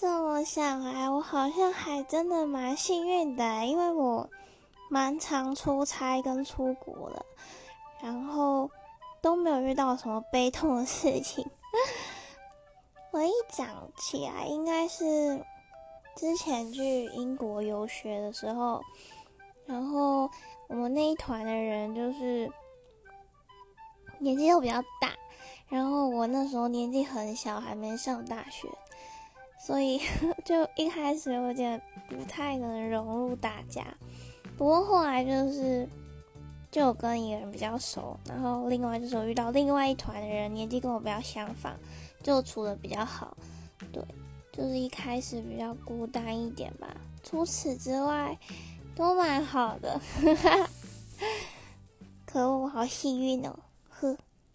这么想来，我好像还真的蛮幸运的，因为我蛮常出差跟出国的，然后都没有遇到什么悲痛的事情。我一讲起来，应该是之前去英国游学的时候，然后我们那一团的人就是年纪都比较大，然后我那时候年纪很小，还没上大学，所以 就一开始有点不太能融入大家。不过后来就是就跟一个人比较熟，然后另外就是我遇到另外一团的人，年纪跟我比较相仿。就处的比较好，对，就是一开始比较孤单一点吧。除此之外，都蛮好的。可我好幸运哦，呵。